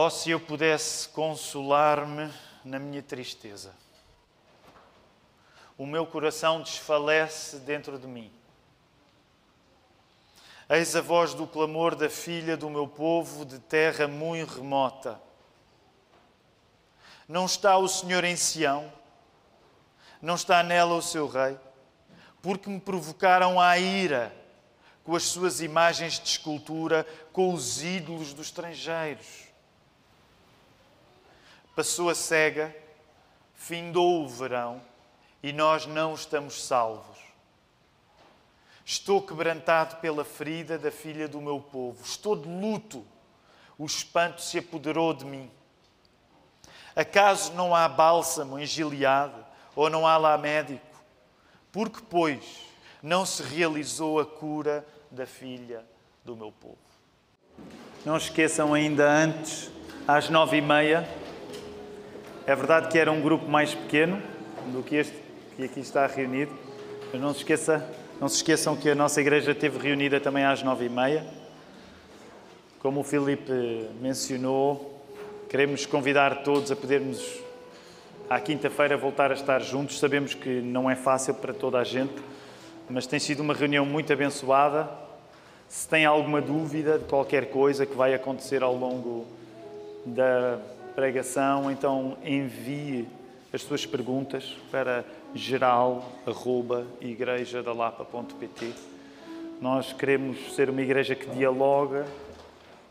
Oh, se eu pudesse consolar-me na minha tristeza. O meu coração desfalece dentro de mim. Eis a voz do clamor da filha do meu povo de terra muito remota. Não está o Senhor em Sião? Não está nela o seu rei? Porque me provocaram a ira com as suas imagens de escultura, com os ídolos dos estrangeiros. Passou a cega, findou o verão e nós não estamos salvos. Estou quebrantado pela ferida da filha do meu povo. Estou de luto. O espanto se apoderou de mim. Acaso não há bálsamo em Gileade ou não há lá médico? Porque, pois, não se realizou a cura da filha do meu povo? Não esqueçam ainda antes, às nove e meia, é verdade que era um grupo mais pequeno do que este que aqui está reunido, mas não se, esqueça, não se esqueçam que a nossa igreja esteve reunida também às nove e meia. Como o Filipe mencionou, queremos convidar todos a podermos, à quinta-feira, voltar a estar juntos. Sabemos que não é fácil para toda a gente, mas tem sido uma reunião muito abençoada. Se tem alguma dúvida de qualquer coisa que vai acontecer ao longo da pregação, então envie as suas perguntas para geral.igrejadalapa.pt. Nós queremos ser uma igreja que dialoga,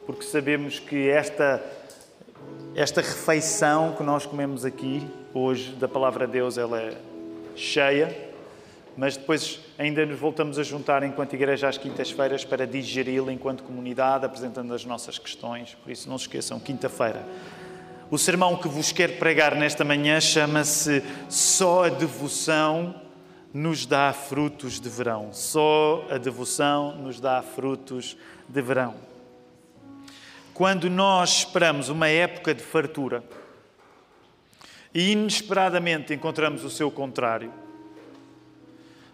porque sabemos que esta, esta refeição que nós comemos aqui hoje da Palavra de Deus ela é cheia, mas depois ainda nos voltamos a juntar enquanto igreja às quintas-feiras para digeri-la enquanto comunidade, apresentando as nossas questões. Por isso, não se esqueçam, quinta-feira o sermão que vos quero pregar nesta manhã chama-se Só a devoção nos dá frutos de verão. Só a devoção nos dá frutos de verão. Quando nós esperamos uma época de fartura e inesperadamente encontramos o seu contrário,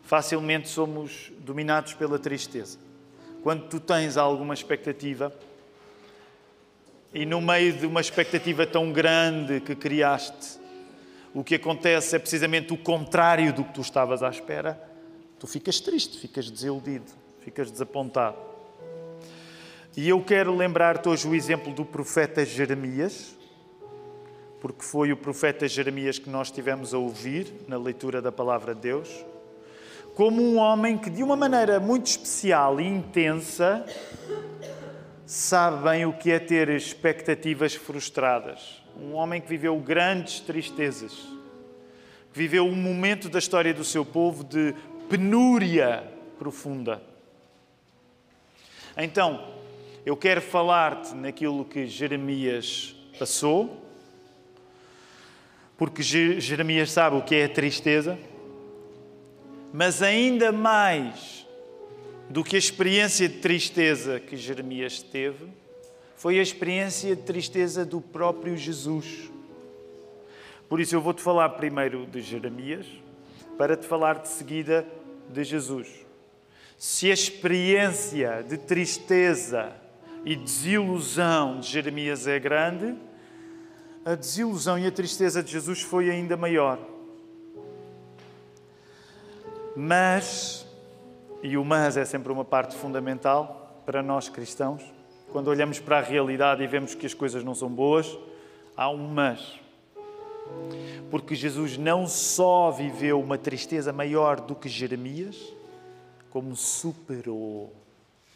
facilmente somos dominados pela tristeza. Quando tu tens alguma expectativa, e no meio de uma expectativa tão grande que criaste, o que acontece é precisamente o contrário do que tu estavas à espera. Tu ficas triste, ficas desiludido, ficas desapontado. E eu quero lembrar-te hoje o exemplo do profeta Jeremias, porque foi o profeta Jeremias que nós tivemos a ouvir na leitura da palavra de Deus, como um homem que, de uma maneira muito especial e intensa, sabe bem o que é ter expectativas frustradas. Um homem que viveu grandes tristezas, que viveu um momento da história do seu povo de penúria profunda. Então, eu quero falar-te naquilo que Jeremias passou, porque Jeremias sabe o que é a tristeza, mas ainda mais do que a experiência de tristeza que Jeremias teve, foi a experiência de tristeza do próprio Jesus. Por isso eu vou-te falar primeiro de Jeremias, para te falar de seguida de Jesus. Se a experiência de tristeza e desilusão de Jeremias é grande, a desilusão e a tristeza de Jesus foi ainda maior. Mas e mas é sempre uma parte fundamental para nós cristãos. Quando olhamos para a realidade e vemos que as coisas não são boas, há um mas. Porque Jesus não só viveu uma tristeza maior do que Jeremias, como superou,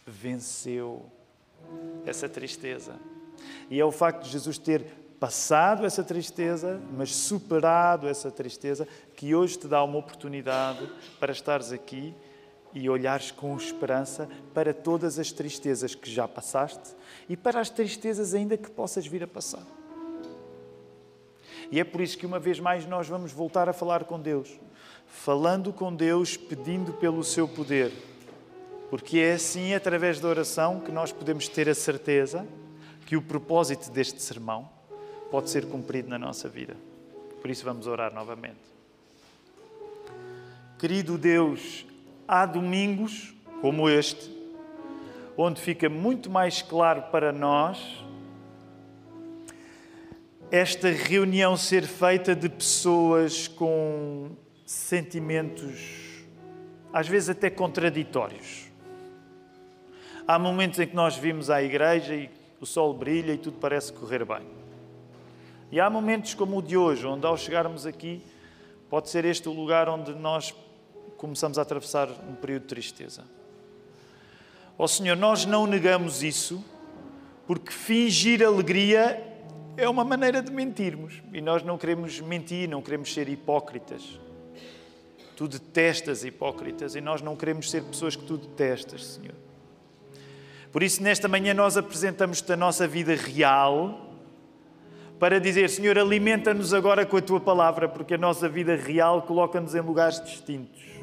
venceu essa tristeza. E é o facto de Jesus ter passado essa tristeza, mas superado essa tristeza, que hoje te dá uma oportunidade para estares aqui e olhares com esperança para todas as tristezas que já passaste e para as tristezas ainda que possas vir a passar. E é por isso que uma vez mais nós vamos voltar a falar com Deus, falando com Deus, pedindo pelo seu poder, porque é assim, através da oração, que nós podemos ter a certeza que o propósito deste sermão pode ser cumprido na nossa vida. Por isso vamos orar novamente. Querido Deus, há domingos como este, onde fica muito mais claro para nós esta reunião ser feita de pessoas com sentimentos, às vezes até contraditórios. Há momentos em que nós vimos à igreja e o sol brilha e tudo parece correr bem. E há momentos como o de hoje, onde ao chegarmos aqui, pode ser este o lugar onde nós começamos a atravessar um período de tristeza. Ó oh, Senhor, nós não negamos isso, porque fingir alegria é uma maneira de mentirmos. E nós não queremos mentir, não queremos ser hipócritas. Tu detestas hipócritas e nós não queremos ser pessoas que tu detestas, Senhor. Por isso, nesta manhã, nós apresentamos-te a nossa vida real para dizer: Senhor, alimenta-nos agora com a tua palavra, porque a nossa vida real coloca-nos em lugares distintos.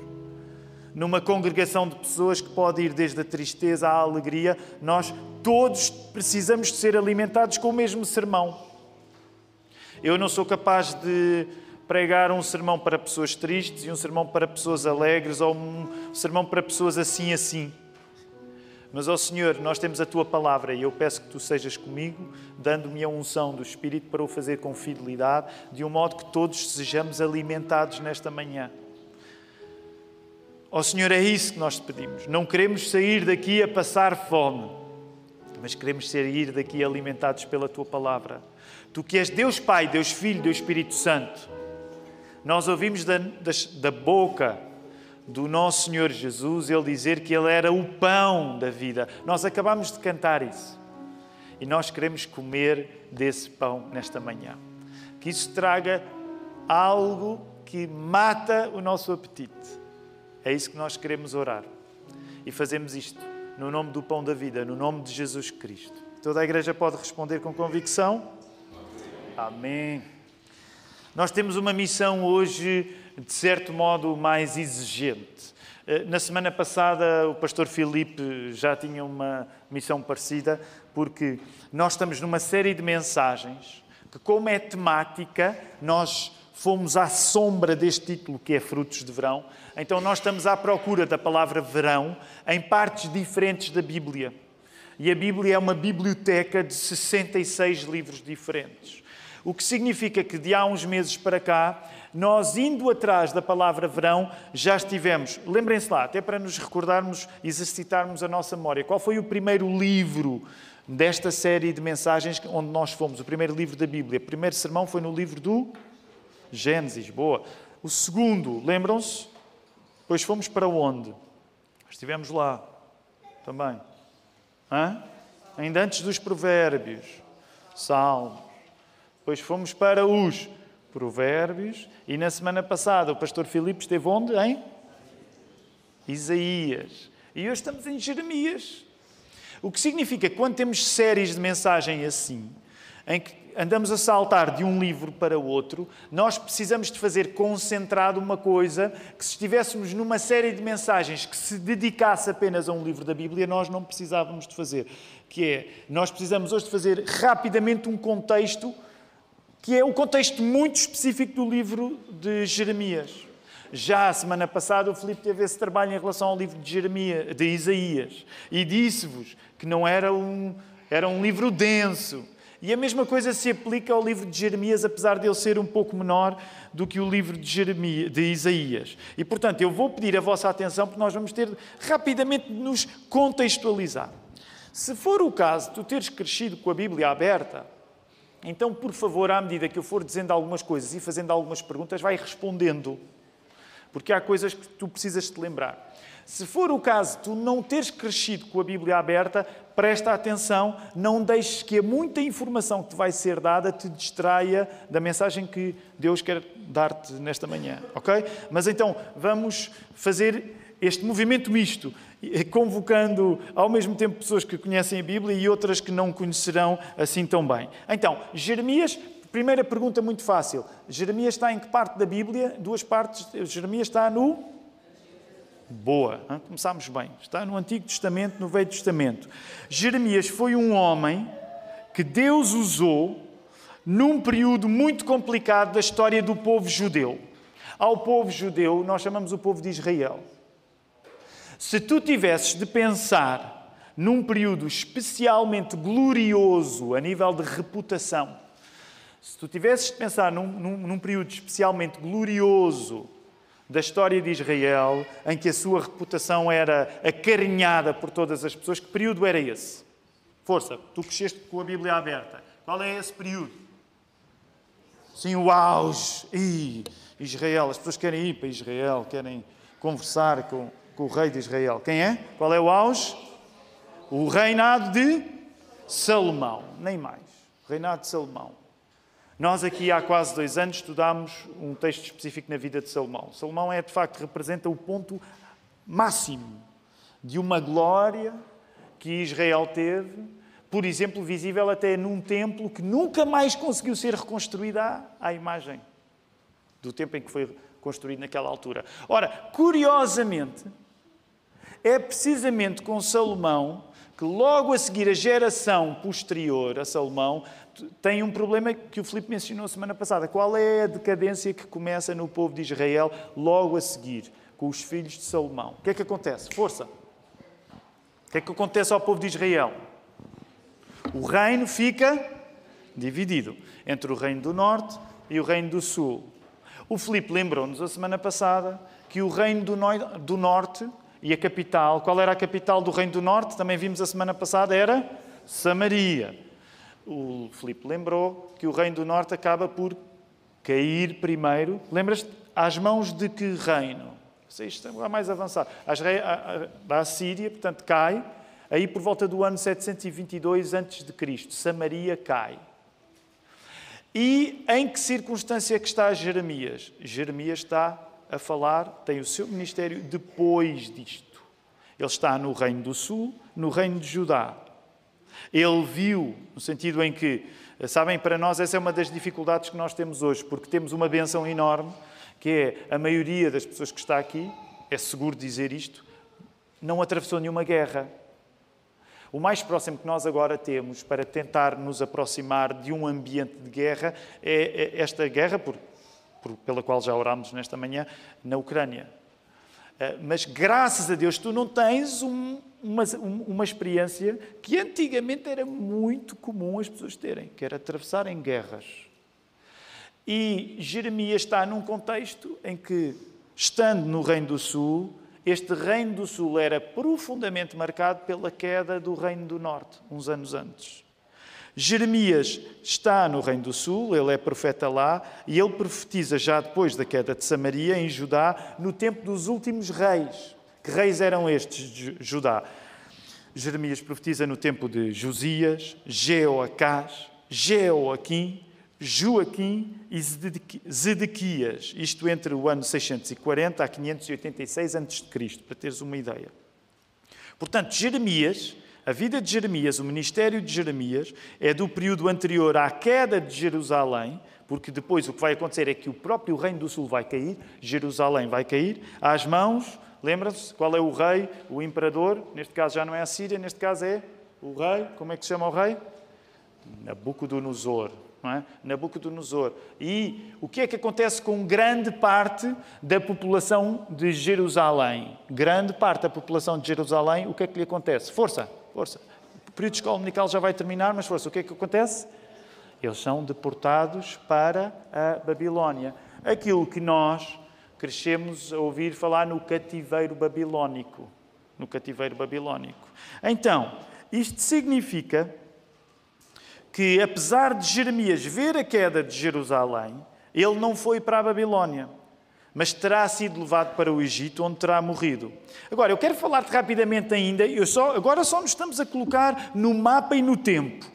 Numa congregação de pessoas que pode ir desde a tristeza à alegria, nós todos precisamos de ser alimentados com o mesmo sermão. Eu não sou capaz de pregar um sermão para pessoas tristes e um sermão para pessoas alegres ou um sermão para pessoas assim assim. Mas, ó Senhor, nós temos a tua palavra e eu peço que tu sejas comigo, dando-me a unção do Espírito para o fazer com fidelidade, de um modo que todos sejamos alimentados nesta manhã. Ó Senhor, é isso que nós te pedimos. Não queremos sair daqui a passar fome, mas queremos sair daqui alimentados pela tua palavra. Tu que és Deus Pai, Deus Filho, Deus Espírito Santo. Nós ouvimos da, da, da boca do nosso Senhor Jesus, ele dizer que ele era o pão da vida. Nós acabamos de cantar isso. E nós queremos comer desse pão nesta manhã. Que isso traga algo que mata o nosso apetite. É isso que nós queremos orar. E fazemos isto no nome do pão da vida, no nome de Jesus Cristo. Toda a igreja pode responder com convicção? Amém. Nós temos uma missão hoje de certo modo, mais exigente. Eh, na semana passada, o pastor Filipe já tinha uma missão parecida, porque nós estamos numa série de mensagens que, como é temática, nós fomos à sombra deste título que é Frutos de Verão. Então, nós estamos à procura da palavra verão em partes diferentes da Bíblia. E a Bíblia é uma biblioteca de 66 livros diferentes. O que significa que de há uns meses para cá nós indo atrás da palavra verão, já estivemos. Lembrem-se lá, até para nos recordarmos, exercitarmos a nossa memória. Qual foi o primeiro livro desta série de mensagens onde nós fomos? O primeiro livro da Bíblia. O primeiro sermão foi no livro do Gênesis. Boa. O segundo, lembram-se? Depois fomos para onde? Estivemos lá também. Hã? Ainda antes dos provérbios, salmos. Depois fomos para os Provérbios. E na semana passada o pastor Filipe esteve onde? Em Isaías. E hoje estamos em Jeremias. O que significa que quando temos séries de mensagem assim, em que andamos a saltar de um livro para o outro, nós precisamos de fazer concentrado uma coisa que se estivéssemos numa série de mensagens que se dedicasse apenas a um livro da Bíblia, nós não precisávamos de fazer. Que é, nós precisamos hoje de fazer rapidamente um contexto que é um contexto muito específico do livro de Jeremias. Já a semana passada o Filipe teve esse trabalho em relação ao livro de, Jeremias, de Isaías e disse-vos que não era um, era um livro denso. E a mesma coisa se aplica ao livro de Jeremias, apesar de ele ser um pouco menor do que o livro de, Jeremias, de Isaías. E, portanto, eu vou pedir a vossa atenção, porque nós vamos ter rapidamente de nos contextualizar. Se for o caso de tu teres crescido com a Bíblia aberta, então, por favor, à medida que eu for dizendo algumas coisas e fazendo algumas perguntas, vai respondendo. Porque há coisas que tu precisas te lembrar. Se for o caso de tu não teres crescido com a Bíblia aberta, presta atenção, não deixes que a muita informação que te vai ser dada te distraia da mensagem que Deus quer dar-te nesta manhã, ok? Mas então, vamos fazer este movimento misto, convocando ao mesmo tempo pessoas que conhecem a Bíblia e outras que não conhecerão assim tão bem. Então, Jeremias, primeira pergunta muito fácil. Jeremias está em que parte da Bíblia? Duas partes. Jeremias está no. Boa, começámos bem. Está no Antigo Testamento, no Velho Testamento. Jeremias foi um homem que Deus usou num período muito complicado da história do povo judeu. Ao povo judeu, nós chamamos o povo de Israel. Se tu tivesses de pensar num período especialmente glorioso a nível de reputação, Se tu tivesses de pensar num, num, num período especialmente glorioso da história de Israel, em que a sua reputação era acarinhada por todas as pessoas, que período era esse? Força, tu cresceste com a Bíblia aberta. Qual é esse período? Sim, o auge. Ih, Israel, as pessoas querem ir para Israel, querem conversar com, com o rei de Israel. Quem é? Qual é o auge? O reinado de Salomão, nem mais. O reinado de Salomão. Nós aqui há quase dois anos estudámos um texto específico na vida de Salomão. Salomão é de facto representa o ponto máximo de uma glória que Israel teve, por exemplo, visível até num templo que nunca mais conseguiu ser reconstruído à, imagem do tempo em que foi construído naquela altura. Ora, curiosamente, é precisamente com Salomão que logo a seguir a geração posterior a Salomão tem um problema que o Filipe mencionou semana passada. Qual é a decadência que começa no povo de Israel logo a seguir, com os filhos de Salomão? O que é que acontece? Força! O que é que acontece ao povo de Israel? O reino fica dividido entre o reino do norte e o reino do sul. O Filipe lembrou-nos a semana passada que o reino do, no do norte e a capital, qual era a capital do reino do norte? Também vimos a semana passada, era Samaria o Filipe lembrou que o reino do norte acaba por cair primeiro. Lembras-te? Às mãos de que reino? Isto é mais avançado. Da Assíria, portanto, cai. Aí por volta do ano 722 a.C., Samaria cai. E em que circunstância é que está Jeremias? Jeremias está a falar, tem o seu ministério depois disto. Ele está no reino do sul, no reino de Judá. Ele viu, no sentido em que, sabem, para nós essa é uma das dificuldades que nós temos hoje, porque temos uma benção enorme, que é a maioria das pessoas que está aqui, é seguro dizer isto, não atravessou nenhuma guerra. O mais próximo que nós agora temos para tentar nos aproximar de um ambiente de guerra é esta guerra, por, por, pela qual já orámos nesta manhã, na Ucrânia. Eh, mas graças a Deus tu não tens um, uma, uma experiência que antigamente era muito comum as pessoas terem, que era atravessarem guerras. E Jeremias está num contexto em que, estando no Reino do Sul, este Reino do Sul era profundamente marcado pela queda do Reino do Norte, uns anos antes. Jeremias está no Reino do Sul, ele é profeta lá, e ele profetiza já depois da queda de Samaria, em Judá, no tempo dos últimos reis. Que reis eram estes de Judá? Jeremias profetiza no tempo de Josias, Jeoacás, Jeoaquim, Joaquim e Zedequias, isto entre o ano 640 a 586 a.C., para teres uma ideia. Portanto, Jeremias a vida de Jeremias, o ministério de Jeremias, é do período anterior à queda de Jerusalém, porque depois o que vai acontecer é que o próprio reino do sul vai cair, Jerusalém vai cair, às mãos, lembra-se qual é o rei, o imperador, neste caso já não é a Síria, neste caso é o rei, como é que se chama o rei? Nabucodonosor. Não é? Nabucodonosor. E o que é que acontece com grande parte da população de Jerusalém? Grande parte da população de Jerusalém, o que é que lhe acontece? Força! Força. O período de escola dominical já vai terminar, mas força, o que é que acontece? Eles são deportados para a Babilónia. Aquilo que nós crescemos a ouvir falar no cativeiro babilónico. No cativeiro babilónico. Então, isto significa que, apesar de Jeremias ver a queda de Jerusalém, ele não foi para a Babilónia mas terá sido levado para o Egito, onde terá morrido. Agora, eu quero falar-te rapidamente ainda, eu só, agora só nos estamos a colocar no mapa e no tempo.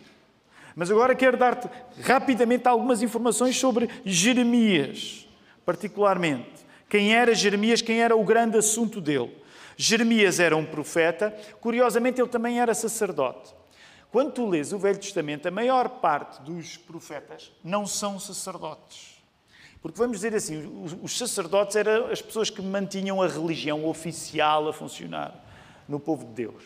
Mas agora quero dar-te rapidamente algumas informações sobre Jeremias, particularmente. Quem era Jeremias, quem era o grande assunto dele. Jeremias era um profeta, curiosamente ele também era sacerdote. Quando tu lês o Velho Testamento, a maior parte dos profetas não são sacerdotes. Porque vamos dizer assim, os sacerdotes eram as pessoas que mantinham a religião oficial a funcionar no povo de Deus.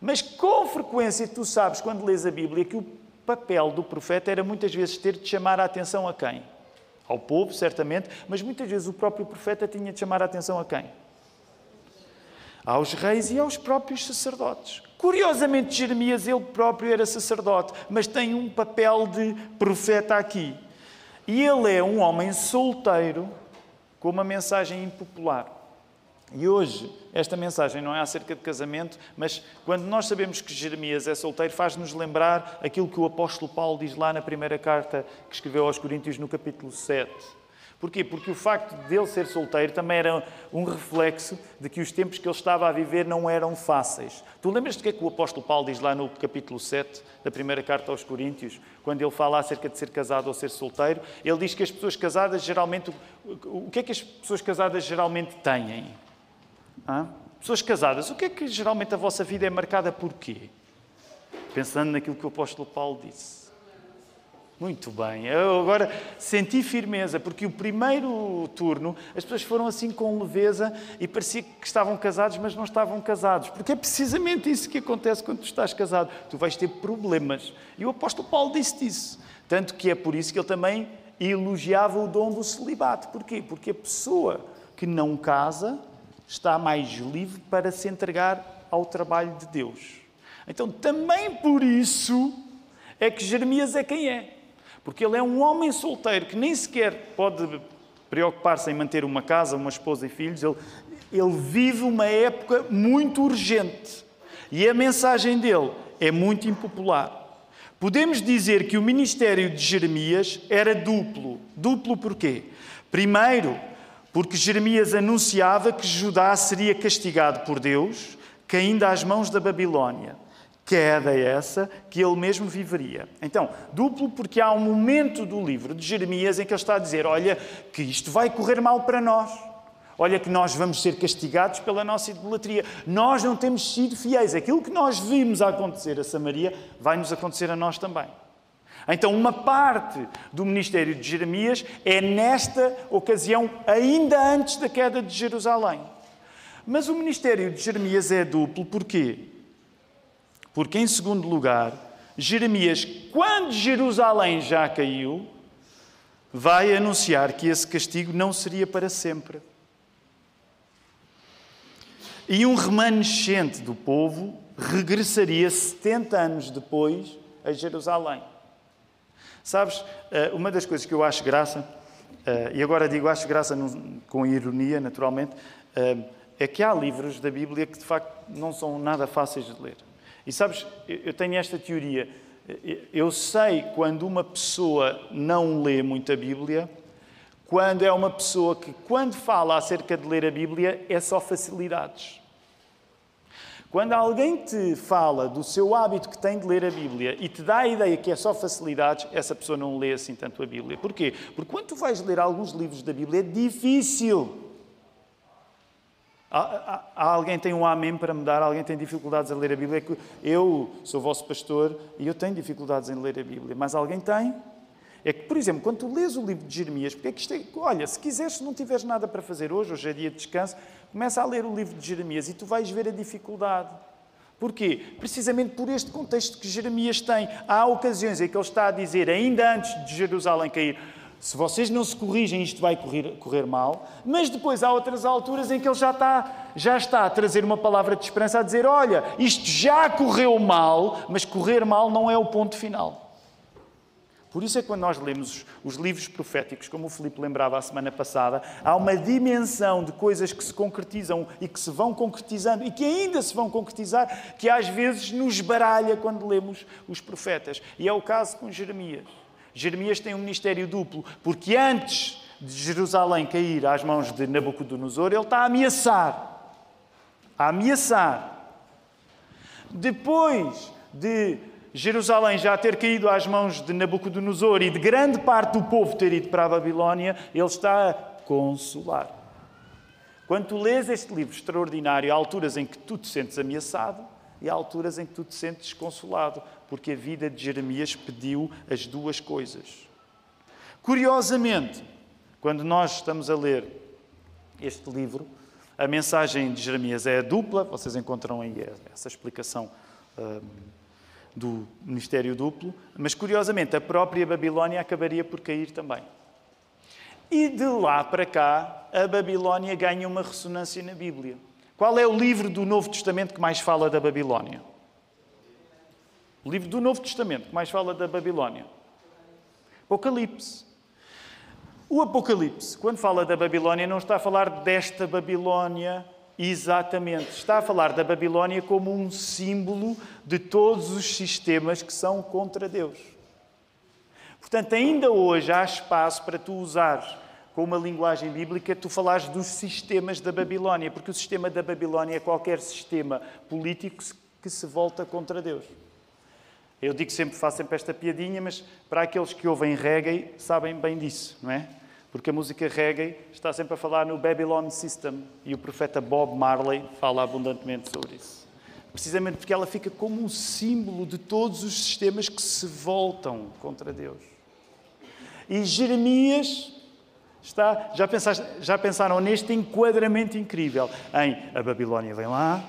Mas com frequência tu sabes, quando lês a Bíblia, que o papel do profeta era muitas vezes ter de chamar a atenção a quem? Ao povo, certamente, mas muitas vezes o próprio profeta tinha de chamar a atenção a quem? aos reis e aos próprios sacerdotes. Curiosamente, Jeremias, ele próprio era sacerdote, mas tem um papel de profeta aqui. E ele é um homem solteiro com uma mensagem impopular. E hoje, esta mensagem não é acerca de casamento, mas quando nós sabemos que Jeremias é solteiro, faz-nos lembrar aquilo que o apóstolo Paulo diz lá na primeira carta que escreveu aos Coríntios, no capítulo 7. Porquê? Porque o facto de ele ser solteiro também era um reflexo de que os tempos que ele estava a viver não eram fáceis. Tu lembras de que é que o apóstolo Paulo diz lá no capítulo 7 da primeira carta aos Coríntios, quando ele fala acerca de ser casado ou ser solteiro? Ele diz que as pessoas casadas geralmente. O que é que as pessoas casadas geralmente têm? Hã? Pessoas casadas, o que é que geralmente a vossa vida é marcada por quê? Pensando naquilo que o apóstolo Paulo disse. Muito bem. Eu agora senti firmeza, porque o primeiro turno as pessoas foram assim com leveza e parecia que estavam casados, mas não estavam casados. Porque é precisamente isso que acontece quando tu estás casado. Tu vais ter problemas. E o apóstolo Paulo disse isso. Tanto que é por isso que ele também elogiava o dom do celibato. Porquê? Porque a pessoa que não casa está mais livre para se entregar ao trabalho de Deus. Então, também por isso é que Jeremias é quem é. Porque ele é um homem solteiro que nem sequer pode preocupar-se em manter uma casa, uma esposa e filhos. Ele, ele vive uma época muito urgente. E a mensagem dele é muito impopular. Podemos dizer que o ministério de Jeremias era duplo. Duplo porquê? Primeiro, porque Jeremias anunciava que Judá seria castigado por Deus, caindo às mãos da Babilónia queda essa que ele mesmo viveria. Então, duplo porque há um momento do livro de Jeremias em que ele está a dizer: Olha, que isto vai correr mal para nós. Olha, que nós vamos ser castigados pela nossa idolatria. Nós não temos sido fiéis. Aquilo que nós vimos acontecer a Samaria vai nos acontecer a nós também. Então, uma parte do ministério de Jeremias é nesta ocasião, ainda antes da queda de Jerusalém. Mas o ministério de Jeremias é duplo, porquê? Porque, em segundo lugar, Jeremias, quando Jerusalém já caiu, vai anunciar que esse castigo não seria para sempre. E um remanescente do povo regressaria 70 anos depois a Jerusalém. Sabes, eh, uma das coisas que eu acho graça, eh, e agora digo acho graça com ironia, naturalmente, eh, é que há livros da Bíblia que de facto não são nada fáceis de ler. E sabes, eu tenho esta teoria. Eu sei quando uma pessoa não lê muito a Bíblia, quando é uma pessoa que, quando fala acerca de ler a Bíblia, é só facilidades. Quando alguém te fala do seu hábito que tem de ler a Bíblia e te dá a ideia que é só facilidades, essa pessoa não lê assim tanto a Bíblia. Porquê? Porque quando tu vais ler alguns livros da Bíblia é difícil. Alguém tem um amém para me dar? Alguém tem dificuldades a ler a Bíblia? É eu sou vosso pastor e eu tenho dificuldades em ler a Bíblia. Mas alguém tem? É que, por exemplo, quando tu lês o livro de Jeremias, porque é que isto é, olha, se quiseres, se não tiveres nada para fazer hoje, hoje é dia de descanso, começa a ler o livro de Jeremias e tu vais ver a dificuldade. Porquê? Precisamente por este contexto que Jeremias tem. Há ocasiões em que ele está a dizer, ainda antes de Jerusalém cair, se vocês não se corrigem, isto vai correr, correr, mal. Mas depois há outras alturas em que ele já está, já está a trazer uma palavra de esperança, a dizer: olha, isto já correu mal, mas correr mal não é o ponto final. Por isso é que quando nós lemos os livros proféticos, como o Filipe lembrava a semana passada, há uma dimensão de coisas que se concretizam e que se vão concretizando e que ainda se vão concretizar, que às vezes nos baralha quando lemos os profetas. E é o caso com Jeremias. Jeremias tem um ministério duplo, porque antes de Jerusalém cair às mãos de Nabucodonosor, ele está a ameaçar. A ameaçar. Depois de Jerusalém já ter caído às mãos de Nabucodonosor e de grande parte do povo ter ido para a Babilónia, ele está a consolar. Quando tu lês este livro extraordinário, há alturas em que tu te sentes ameaçado e há alturas em que tu te sentes consolado, porque a vida de Jeremias pediu as duas coisas. Curiosamente, quando nós estamos a ler este livro, a mensagem de Jeremias é dupla, vocês encontram aí essa explicação um, do ministério duplo, mas curiosamente a própria Babilónia acabaria por cair também. E de lá para cá, a Babilónia ganha uma ressonância na Bíblia. Qual é o livro do Novo Testamento que mais fala da Babilónia? O livro do Novo Testamento que mais fala da Babilónia? Apocalipse. O Apocalipse, quando fala da Babilónia, não está a falar desta Babilónia exatamente. Está a falar da Babilónia como um símbolo de todos os sistemas que são contra Deus. Portanto, ainda hoje há espaço para tu usares com uma linguagem bíblica, tu falares dos sistemas da Babilónia, porque o sistema da Babilónia é qualquer sistema político que se volta contra Deus. Eu digo sempre, faço sempre esta piadinha, mas para aqueles que ouvem reggae sabem bem disso, não é? Porque a música reggae está sempre a falar no Babylon System e o profeta Bob Marley fala abundantemente sobre isso. Precisamente porque ela fica como um símbolo de todos os sistemas que se voltam contra Deus. E Jeremias está, já, pensaste, já pensaram neste enquadramento incrível em a Babilónia vem lá,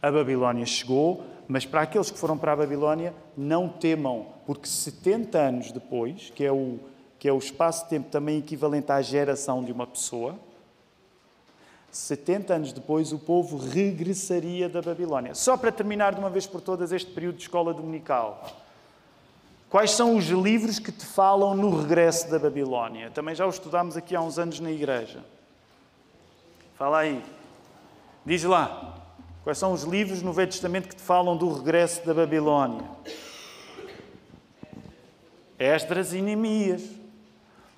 a Babilónia chegou, mas para aqueles que foram para a Babilónia, não temam, porque 70 anos depois, que é o, que é o espaço-tempo também equivalente à geração de uma pessoa, 70 anos depois o povo regressaria da Babilónia. Só para terminar de uma vez por todas este período de escola dominical. Quais são os livros que te falam no regresso da Babilónia? Também já os estudámos aqui há uns anos na igreja. Fala aí. Diz lá. Quais são os livros no Velho Testamento que te falam do regresso da Babilónia? Esdras e Neemias.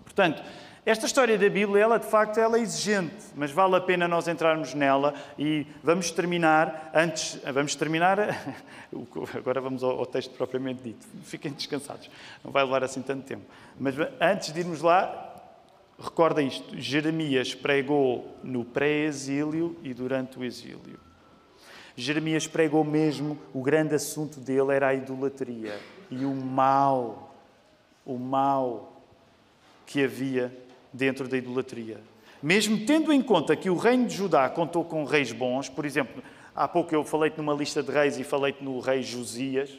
Portanto, esta história da Bíblia, ela de facto ela é exigente, mas vale a pena nós entrarmos nela e vamos terminar antes, vamos terminar, agora vamos ao, texto propriamente dito. Fiquem descansados, não vai levar assim tanto tempo. Mas antes de irmos lá, recorda isto: Jeremias pregou no pré-exílio e durante o exílio. Jeremias pregou mesmo, o grande assunto dele era a idolatria e o mal, o mal que havia dentro da idolatria. Mesmo tendo em conta que o reino de Judá contou com reis bons, por exemplo, há pouco eu falei-te numa lista de reis e falei-te no rei Josias.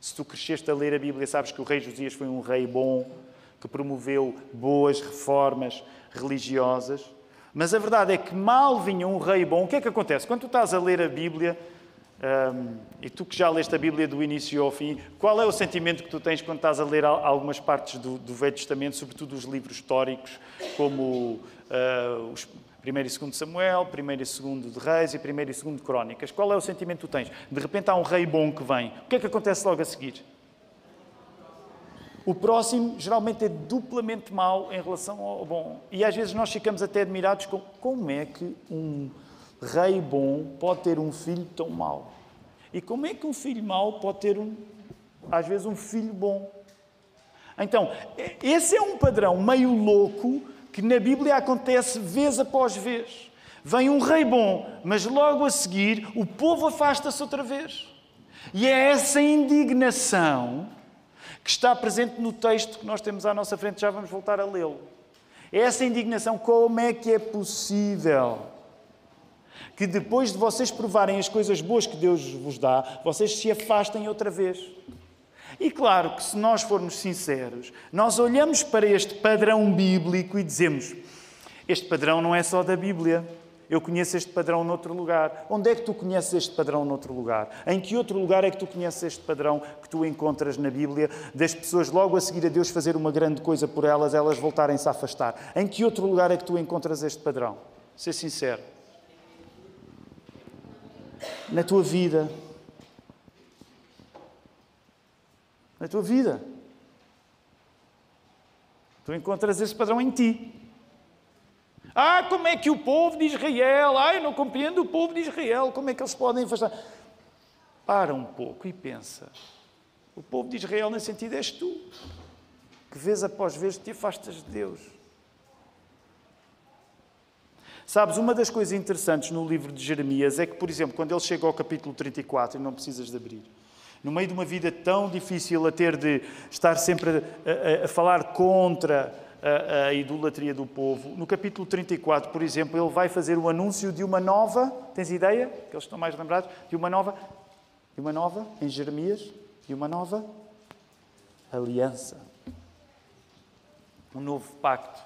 Se tu cresceste a ler a Bíblia, sabes que o rei Josias foi um rei bom, que promoveu boas reformas religiosas. Mas a verdade é que mal vinha um rei bom, o que é que acontece? Quando tu estás a ler a Bíblia, um, e tu que já leste a Bíblia do início ao fim, qual é o sentimento que tu tens quando estás a ler algumas partes do, do Velho Testamento, sobretudo os livros históricos, como uh, os 1 e 2 Samuel, 1 e 2 de Reis e 1 e 2 de Crónicas? Qual é o sentimento que tu tens? De repente há um rei bom que vem. O que é que acontece logo a seguir? O próximo geralmente é duplamente mau em relação ao bom. E às vezes nós ficamos até admirados com como é que um rei bom pode ter um filho tão mau? E como é que um filho mau pode ter, um, às vezes, um filho bom? Então, esse é um padrão meio louco que na Bíblia acontece vez após vez. Vem um rei bom, mas logo a seguir o povo afasta-se outra vez. E é essa indignação que está presente no texto que nós temos à nossa frente, já vamos voltar a lê-lo. É essa indignação, como é que é possível que depois de vocês provarem as coisas boas que Deus vos dá, vocês se afastem outra vez. E claro que se nós formos sinceros, nós olhamos para este padrão bíblico e dizemos: este padrão não é só da Bíblia. Eu conheço este padrão noutro lugar. Onde é que tu conheces este padrão noutro lugar? Em que outro lugar é que tu conheces este padrão que tu encontras na Bíblia, das pessoas logo a seguir a Deus fazer uma grande coisa por elas, elas voltarem-se a afastar? Em que outro lugar é que tu encontras este padrão? Ser sincero na tua vida. Na tua vida. Tu encontras esse padrão em ti. Ah, como é que o povo de Israel, ah, eu não compreendo o povo de Israel, como é que eles podem afastar? Para um pouco e pensa. O povo de Israel, nesse sentido, és tu, que vez após vez te afastas de Deus. Sabes, uma das coisas interessantes no livro de Jeremias é que, por exemplo, quando ele chega ao capítulo 34, e não precisas de abrir, no meio de uma vida tão difícil a ter de estar sempre a, a, a falar contra a, a, idolatria do povo, no capítulo 34, por exemplo, ele vai fazer o anúncio de uma nova, tens ideia? Que eles estão mais lembrados? De uma nova, de uma nova, em Jeremias, de uma nova aliança. Um novo pacto.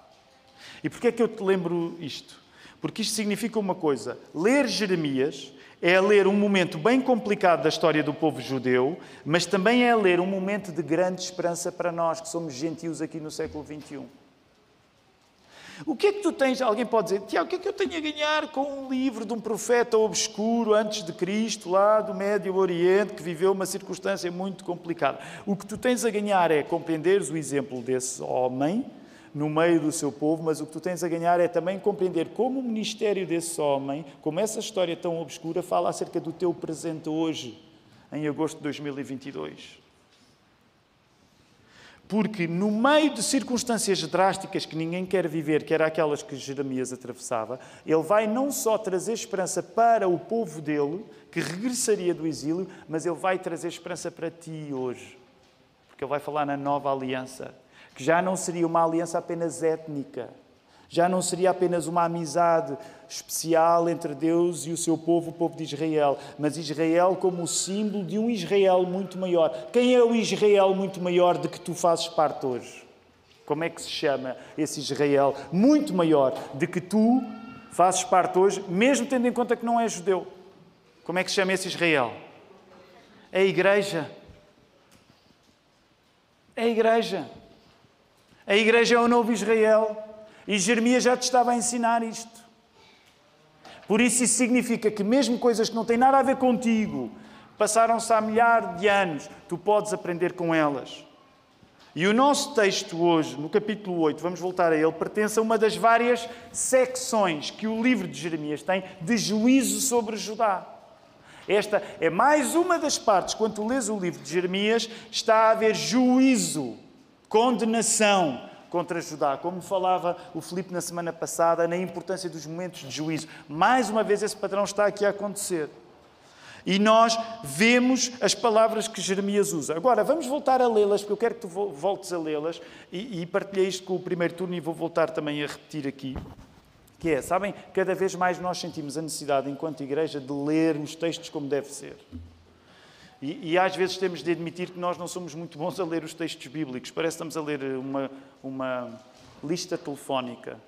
E porquê é que eu te lembro isto? Porque isto significa uma coisa: ler Jeremias é ler um momento bem complicado da história do povo judeu, mas também é ler um momento de grande esperança para nós, que somos gentios aqui no século XXI. O que é que tu tens? Alguém pode dizer, Tiago, o que é que eu tenho a ganhar com um livro de um profeta obscuro antes de Cristo, lá do Médio Oriente, que viveu uma circunstância muito complicada? O que tu tens a ganhar é compreenderes o exemplo desse homem no meio do seu povo, mas o que tu tens a ganhar é também compreender como o ministério desse homem, como essa história tão obscura, fala acerca do teu presente hoje, em agosto de 2022. Porque no meio de circunstâncias drásticas que ninguém quer viver, que eram aquelas que Jeremias atravessava, ele vai não só trazer esperança para o povo dele, que regressaria do exílio, mas ele vai trazer esperança para ti hoje. Porque ele vai falar na nova aliança que já não seria uma aliança apenas étnica, já não seria apenas uma amizade especial entre Deus e o seu povo, o povo de Israel, mas Israel como o símbolo de um Israel muito maior. Quem é o Israel muito maior de que tu fazes parte hoje? Como é que se chama esse Israel muito maior de que tu fazes parte hoje, mesmo tendo em conta que não és judeu? Como é que se chama esse Israel? É a igreja. É a igreja. A igreja é o novo Israel. E Jeremias já te estava a ensinar isto. Por isso, isso significa que, mesmo coisas que não têm nada a ver contigo, passaram-se há milhares de anos, tu podes aprender com elas. E o nosso texto hoje, no capítulo 8, vamos voltar a ele, pertence a uma das várias secções que o livro de Jeremias tem de juízo sobre Judá. Esta é mais uma das partes, quando tu lês o livro de Jeremias, está a haver juízo condenação contra Judá, como falava o Filipe na semana passada, na importância dos momentos de juízo. Mais uma vez, esse padrão está aqui a acontecer. E nós vemos as palavras que Jeremias usa. Agora, vamos voltar a lê-las, porque eu quero que tu voltes a lê-las, e, e partilhei isto com o primeiro turno e vou voltar também a repetir aqui. Que é, sabem, cada vez mais nós sentimos a necessidade, enquanto igreja, de ler os textos como deve ser. E, e, às vezes temos de admitir que nós não somos muito bons a ler os textos bíblicos. Parece que estamos a ler uma, uma lista telefónica.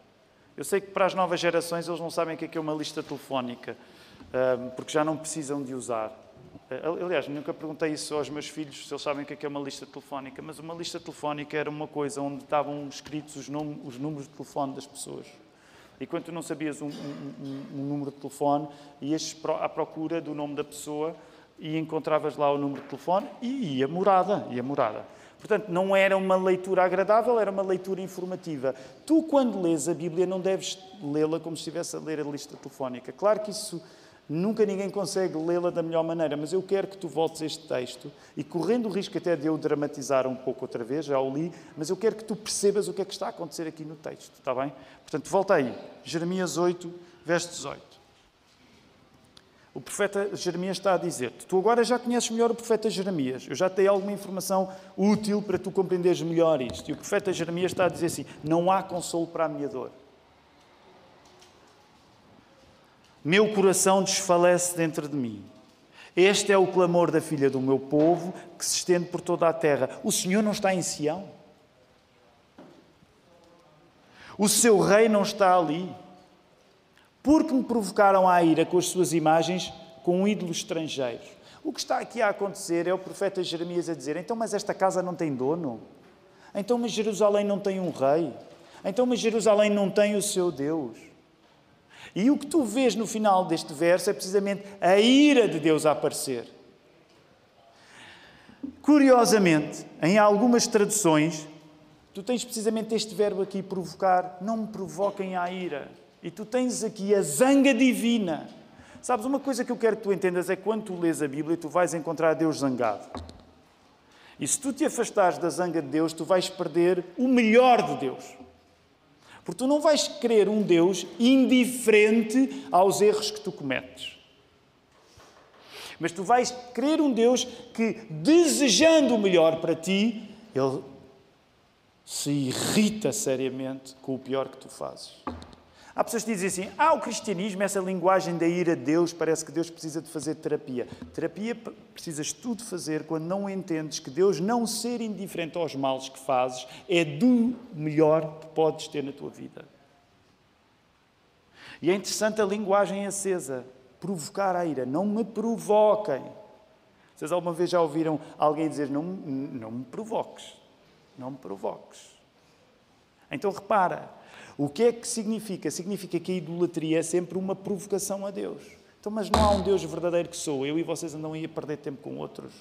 Eu sei que para as novas gerações eles não sabem o que é, é uma lista telefónica, porque já não precisam de usar. Aliás, nunca perguntei isso aos meus filhos se eles sabem o que é, é uma lista telefónica, mas uma lista telefónica era uma coisa onde estavam escritos os, os números de telefone das pessoas. E quando tu não sabias um, um, um número de telefone, ias à procura do nome da pessoa e encontravas lá o número de telefone e ia morada, ia morada. Portanto, não era uma leitura agradável, era uma leitura informativa. Tu, quando lês a Bíblia, não deves lê-la como se estivesse a ler a lista telefónica. Claro que isso nunca ninguém consegue lê-la da melhor maneira, mas eu quero que tu voltes a este texto e, correndo o risco até de eu dramatizar um pouco outra vez, já o li, mas eu quero que tu percebas o que é que está a acontecer aqui no texto, está bem? Portanto, volta aí. Jeremias 8, verso 18. O profeta Jeremias está a dizer-te: Tu agora já conheces melhor o profeta Jeremias, eu já te dei alguma informação útil para tu compreenderes melhor isto. E o profeta Jeremias está a dizer assim: Não há consolo para a minha dor. Meu coração desfalece dentro de mim. Este é o clamor da filha do meu povo que se estende por toda a terra. O Senhor não está em Sião. O seu rei não está ali porque me provocaram a ira com as suas imagens com um ídolo estrangeiro. O que está aqui a acontecer é o profeta Jeremias a dizer: então, mas esta casa não tem dono? Então, mas Jerusalém não tem um rei? Então, mas Jerusalém não tem o seu Deus? E o que tu vês no final deste verso é precisamente a ira de Deus a aparecer. Curiosamente, em algumas traduções, tu tens precisamente este verbo aqui, provocar. Não me provoquem a ira. E tu tens aqui a zanga divina. Sabes, uma coisa que eu quero que tu entendas é que quando tu lês a Bíblia, tu vais encontrar Deus zangado. E se tu te afastares da zanga de Deus, tu vais perder o melhor de Deus. Porque tu não vais querer um Deus indiferente aos erros que tu cometes. Mas tu vais querer um Deus que, desejando o melhor para ti, Ele se irrita seriamente com o pior que tu fazes. Há pessoas que dizem assim: ah, o cristianismo, essa linguagem da ira de Deus, parece que Deus precisa de fazer terapia. Terapia precisas tu de fazer quando não entendes que Deus não ser indiferente aos males que fazes é do melhor que podes ter na tua vida. E é interessante a linguagem acesa, provocar a ira. Não me provoquem. Vocês alguma vez já ouviram alguém dizer: Não, não me provoques, não me provoques. Então repara, o que é que significa? Significa que a idolatria é sempre uma provocação a Deus. Então, mas não há um Deus verdadeiro que sou. Eu e vocês andam aí a perder tempo com outros,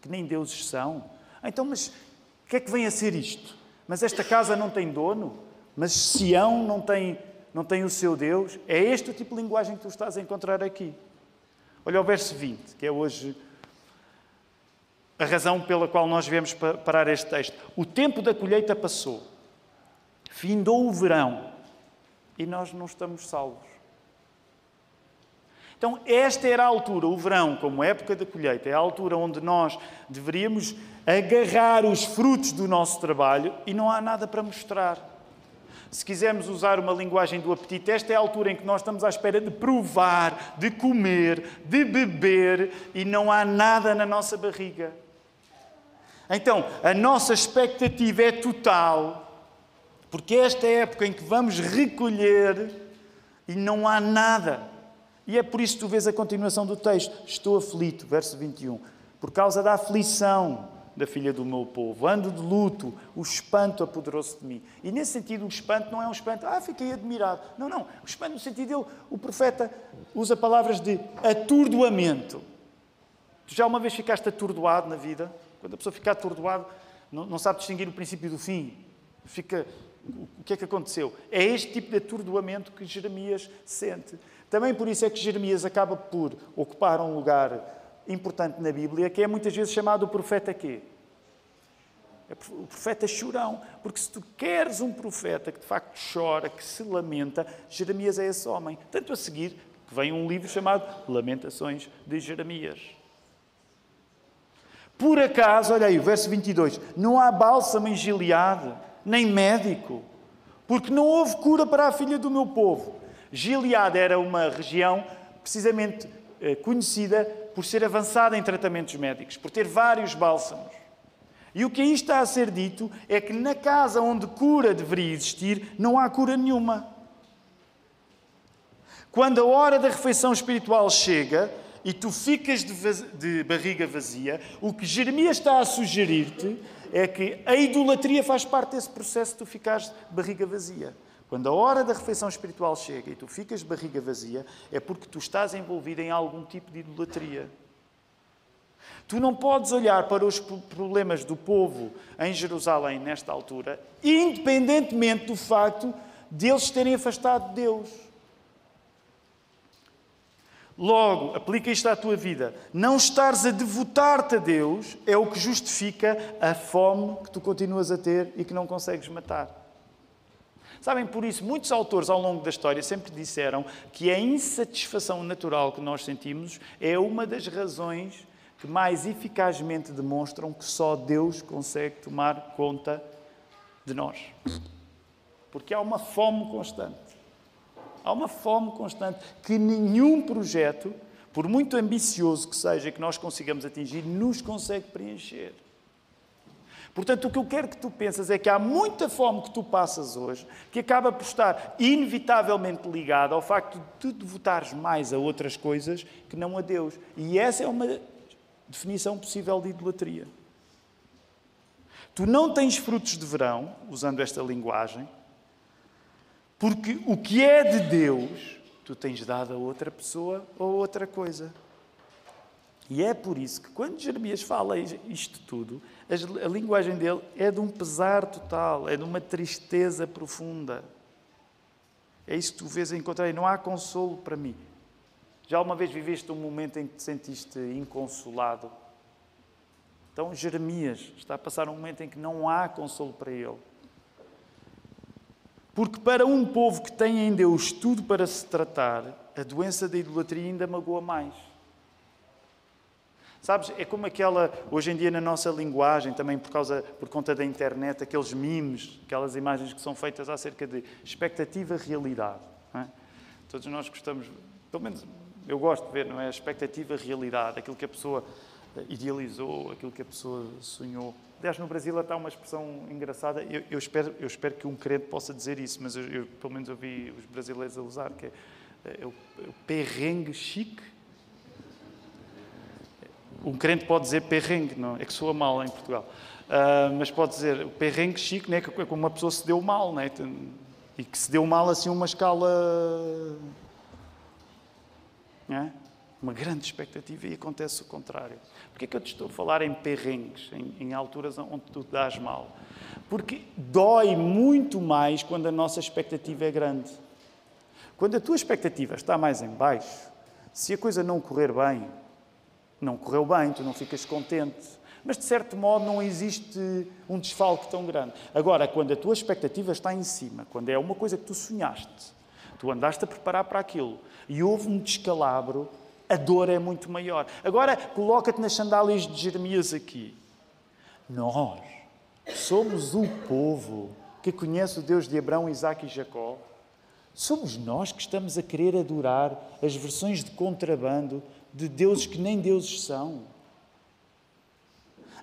que nem deuses são. Então, mas o que é que vem a ser isto? Mas esta casa não tem dono? Mas Sião não tem, não tem o seu Deus? É este o tipo de linguagem que tu estás a encontrar aqui. Olha o verso 20, que é hoje a razão pela qual nós viemos parar este texto. O tempo da colheita passou, findou o verão e nós não estamos salvos. Então, esta era a altura, o verão, como época da colheita, é a altura onde nós deveríamos agarrar os frutos do nosso trabalho e não há nada para mostrar. Se quisermos usar uma linguagem do apetite, esta é a altura em que nós estamos à espera de provar, de comer, de beber e não há nada na nossa barriga. Então, a nossa expectativa é total, porque esta é a época em que vamos recolher e não há nada. E é por isso que tu vês a continuação do texto. Estou aflito, verso 21, por causa da aflição da filha do meu povo. Ando de luto, o espanto apoderou-se de mim. E nesse sentido, o espanto não é um espanto, ah, fiquei admirado. Não, não. O espanto, no sentido dele, o profeta usa palavras de atordoamento. Tu já uma vez ficaste atordoado na vida? Quando a pessoa fica atordoada, não, não sabe distinguir o princípio do fim. Fica. O que é que aconteceu? É este tipo de atordoamento que Jeremias sente. Também por isso é que Jeremias acaba por ocupar um lugar importante na Bíblia, que é muitas vezes chamado o profeta quê? É o profeta chorão. Porque se tu queres um profeta que de facto chora, que se lamenta, Jeremias é esse homem. Tanto a seguir que vem um livro chamado Lamentações de Jeremias. Por acaso, olha aí, o verso 22, não há bálsamo em Gileade, nem médico, porque não houve cura para a filha do meu povo. Gileade era uma região precisamente eh, conhecida por ser avançada em tratamentos médicos, por ter vários bálsamos. E o que aí está a ser dito é que na casa onde cura deveria existir, não há cura nenhuma. Quando a hora da refeição espiritual chega, e tu ficas de, de barriga vazia, o que Jeremias está a sugerir-te é que a idolatria faz parte desse processo de tu ficares de barriga vazia. Quando a hora da refeição espiritual chega e tu ficas de barriga vazia, é porque tu estás envolvido em algum tipo de idolatria. Tu não podes olhar para os problemas do povo em Jerusalém nesta altura, independentemente do facto de eles terem afastado de Deus. Logo, aplica isto à tua vida. Não estares a devotar-te a Deus é o que justifica a fome que tu continuas a ter e que não consegues matar. Sabem, por isso, muitos autores ao longo da história sempre disseram que a insatisfação natural que nós sentimos é uma das razões que mais eficazmente demonstram que só Deus consegue tomar conta de nós. Porque há uma fome constante. Há uma fome constante que nenhum projeto, por muito ambicioso que seja que nós consigamos atingir, nos consegue preencher. Portanto, o que eu quero que tu pensas é que há muita fome que tu passas hoje que acaba por estar inevitavelmente ligada ao facto de tu devotares mais a outras coisas que não a Deus. E essa é uma definição possível de idolatria. Tu não tens frutos de verão, usando esta linguagem, porque o que é de Deus, tu tens dado a outra pessoa ou outra coisa. E é por isso que quando Jeremias fala isto tudo, a linguagem dele é de um pesar total, é de uma tristeza profunda. É isso que tu vês a encontrar. Não há consolo para mim. Já uma vez viveste um momento em que te sentiste inconsolado? Então, Jeremias está a passar um momento em que não há consolo para ele. Porque para um povo que tem em Deus tudo para se tratar, a doença da idolatria ainda magoa mais. Sabes, é como aquela, hoje em dia na nossa linguagem, também por, causa, por conta da internet, aqueles memes, aquelas imagens que são feitas acerca de expectativa-realidade. É? Todos nós gostamos, pelo menos eu gosto de ver, não é? A expectativa-realidade, aquilo que a pessoa idealizou, aquilo que a pessoa sonhou. Aliás, no Brasil está uma expressão engraçada, eu, eu, espero, eu espero que um crente possa dizer isso, mas eu, eu pelo menos ouvi os brasileiros a usar, que é é o, é o perrengue chique. Um crente pode dizer perrengue, não é que soa mal em Portugal. Uh, mas pode dizer o perrengue chique, né, que é como uma pessoa se deu mal, né, e que se deu mal assim uma escala. Né, uma grande expectativa e acontece o contrário. Porquê é que eu te estou a falar em perrengues, em, em alturas onde tu dás mal? Porque dói muito mais quando a nossa expectativa é grande. Quando a tua expectativa está mais em baixo, se a coisa não correr bem, não correu bem, tu não ficas contente. Mas, de certo modo, não existe um desfalque tão grande. Agora, quando a tua expectativa está em cima, quando é uma coisa que tu sonhaste, tu andaste a preparar para aquilo e houve um descalabro, a dor é muito maior. Agora, coloca-te nas sandálias de Jeremias aqui. Nós somos o povo que conhece o Deus de Abraão, Isaac e Jacó. Somos nós que estamos a querer adorar as versões de contrabando de deuses que nem deuses são.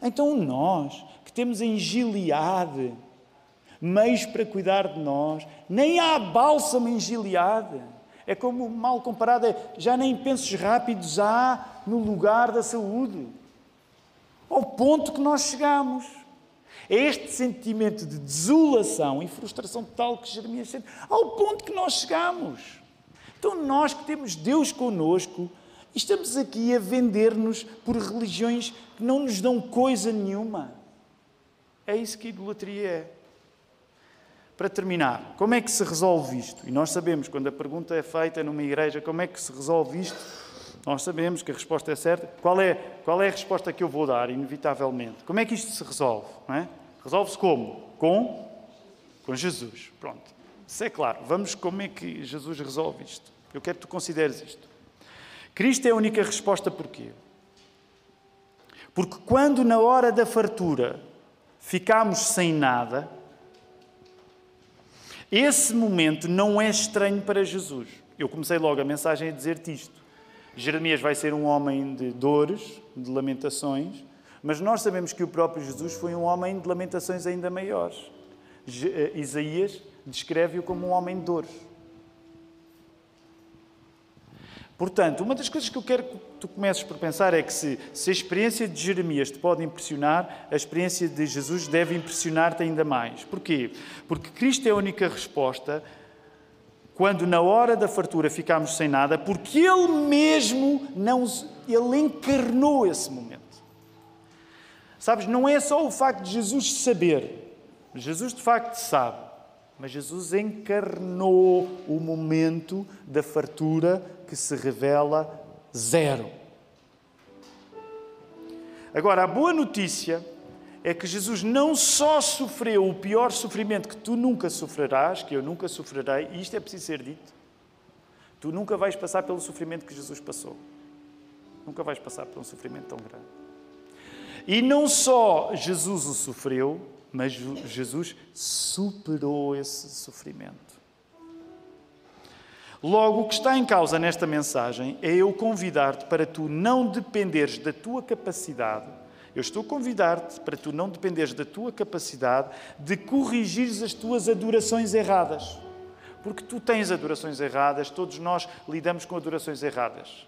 Então nós, que temos em Gileade meios para cuidar de nós, nem há bálsamo em Gileade. É como, mal comparado, é, já nem pensos rápidos há no lugar da saúde. Ao ponto que nós chegamos. É este sentimento de desolação e frustração tal que Jeremias sente, ao ponto que nós chegamos. Então, nós que temos Deus conosco, estamos aqui a vender-nos por religiões que não nos dão coisa nenhuma. É isso que idolatria é. Para terminar, como é que se resolve isto? E nós sabemos, quando a pergunta é feita numa igreja, como é que se resolve isto? Nós sabemos que a resposta é certa. Qual é, qual é a resposta que eu vou dar, inevitavelmente? Como é que isto se resolve? É? Resolve-se como? Com? Com Jesus. Pronto. Isso é claro. Vamos como é que Jesus resolve isto. Eu quero que tu consideres isto. Cristo é a única resposta porquê? Porque quando na hora da fartura ficamos sem nada, esse momento não é estranho para Jesus. Eu comecei logo a mensagem a dizer-te isto. Jeremias vai ser um homem de dores, de lamentações, mas nós sabemos que o próprio Jesus foi um homem de lamentações ainda maiores. Eh, Isaías descreve-o como um homem de dores. Portanto, uma das coisas que eu quero que tu comeces por pensar é que se, se a experiência de Jeremias te pode impressionar, a experiência de Jesus deve impressionar-te ainda mais. Porquê? Porque Cristo é a única resposta quando na hora da fartura ficamos sem nada, porque Ele mesmo não, Ele encarnou esse momento. Sabes, não é só o facto de Jesus saber. Jesus de facto sabe. Mas Jesus encarnou o momento da fartura que se revela zero. Agora, a boa notícia é que Jesus não só sofreu o pior sofrimento que tu nunca sofrerás, que eu nunca sofrerei, e isto é preciso ser dito. Tu nunca vais passar pelo sofrimento que Jesus passou. Nunca vais passar por um sofrimento tão grande. E não só Jesus o sofreu, mas Jesus superou esse sofrimento. Logo, o que está em causa nesta mensagem é eu convidar-te para tu não dependeres da tua capacidade. Eu estou a convidar-te para tu não dependeres da tua capacidade de corrigires as tuas adorações erradas. Porque tu tens adorações erradas, todos nós lidamos com adorações erradas.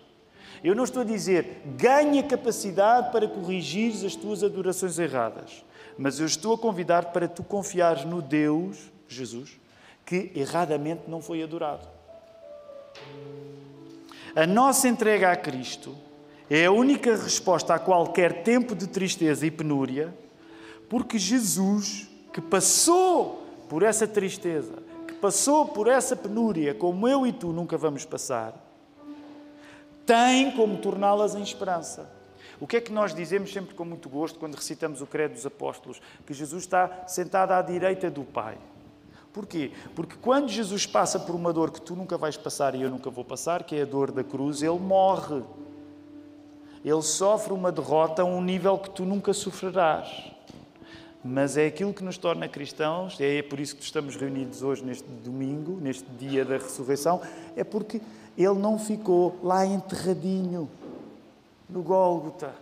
Eu não estou a dizer ganha capacidade para corrigires as tuas adorações erradas, mas eu estou a convidar para tu confiares no Deus, Jesus, que erradamente não foi adorado. A nossa entrega a Cristo é a única resposta a qualquer tempo de tristeza e penúria, porque Jesus, que passou por essa tristeza, que passou por essa penúria, como eu e tu nunca vamos passar, tem como torná-las em esperança. O que é que nós dizemos sempre com muito gosto quando recitamos o Credo dos Apóstolos? Que Jesus está sentado à direita do Pai. Porquê? Porque quando Jesus passa por uma dor que tu nunca vais passar e eu nunca vou passar, que é a dor da cruz, ele morre. Ele sofre uma derrota a um nível que tu nunca sofrerás. Mas é aquilo que nos torna cristãos, é por isso que estamos reunidos hoje neste domingo, neste dia da ressurreição, é porque ele não ficou lá enterradinho no Gólgota.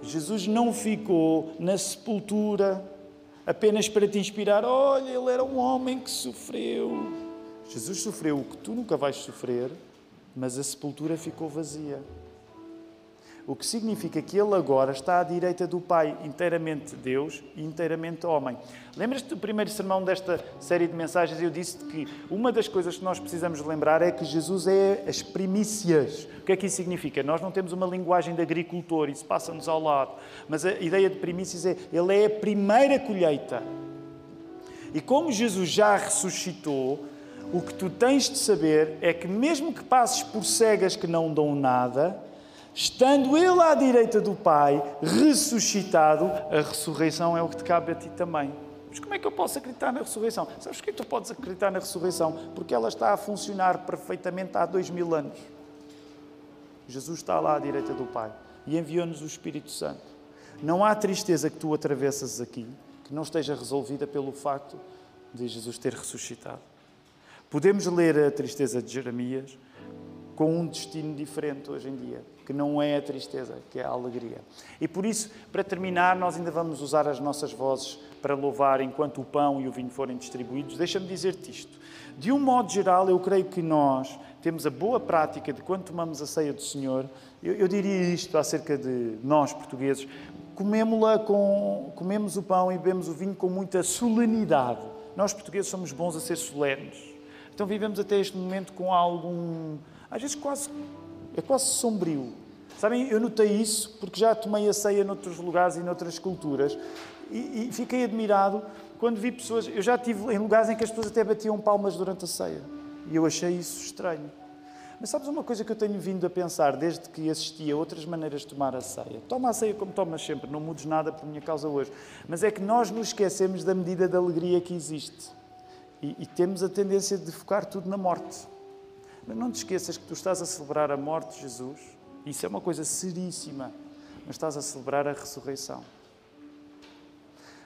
Jesus não ficou na sepultura apenas para te inspirar. Olha, ele era um homem que sofreu. Jesus sofreu o que tu nunca vais sofrer, mas a sepultura ficou vazia. O que significa que ele agora está à direita do Pai, inteiramente Deus e inteiramente homem. Lembras-te do primeiro sermão desta série de mensagens? Eu disse que uma das coisas que nós precisamos lembrar é que Jesus é as primícias. O que é que isso significa? Nós não temos uma linguagem de agricultor, isso passa-nos ao lado. Mas a ideia de primícias é ele é a primeira colheita. E como Jesus já ressuscitou, o que tu tens de saber é que, mesmo que passes por cegas que não dão nada, estando Ele à direita do Pai, ressuscitado, a ressurreição é o que te cabe a ti também. Mas como é que eu posso acreditar na ressurreição? Sabes porquê tu podes acreditar na ressurreição? Porque ela está a funcionar perfeitamente há dois mil anos. Jesus está lá à direita do Pai e enviou-nos o Espírito Santo. Não há tristeza que tu atravessas aqui que não esteja resolvida pelo facto de Jesus ter ressuscitado. Podemos ler a tristeza de Jeremias com um destino diferente hoje em dia, que não é a tristeza, que é a alegria. E por isso, para terminar, nós ainda vamos usar as nossas vozes para louvar enquanto o pão e o vinho forem distribuídos. Deixa-me dizer-te isto. De um modo geral, eu creio que nós temos a boa prática de quando tomamos a ceia do Senhor, eu, eu diria isto acerca de nós portugueses, comemos-la com, comemos o pão e bebemos o vinho com muita solenidade. Nós portugueses somos bons a ser solenes. Então vivemos até este momento com algum, às vezes quase, é quase sombrio. Sabem, eu notei isso porque já tomei a ceia noutros lugares e noutras culturas e, e fiquei admirado quando vi pessoas, eu já estive em lugares em que as pessoas até batiam palmas durante a ceia e eu achei isso estranho. Mas sabes uma coisa que eu tenho vindo a pensar desde que assisti a outras maneiras de tomar a ceia? Toma a ceia como tomas sempre, não mudes nada por minha causa hoje. Mas é que nós nos esquecemos da medida de alegria que existe. E, e temos a tendência de focar tudo na morte. Mas não te esqueças que tu estás a celebrar a morte de Jesus. Isso é uma coisa seríssima. Mas estás a celebrar a ressurreição.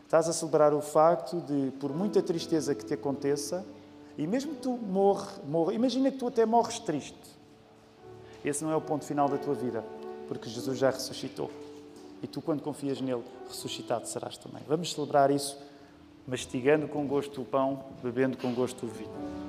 Estás a celebrar o facto de, por muita tristeza que te aconteça, e mesmo que tu morre, morre, imagina que tu até morres triste. Esse não é o ponto final da tua vida, porque Jesus já ressuscitou. E tu, quando confias nele, ressuscitado serás também. Vamos celebrar isso mastigando com gosto o pão, bebendo com gosto o vinho.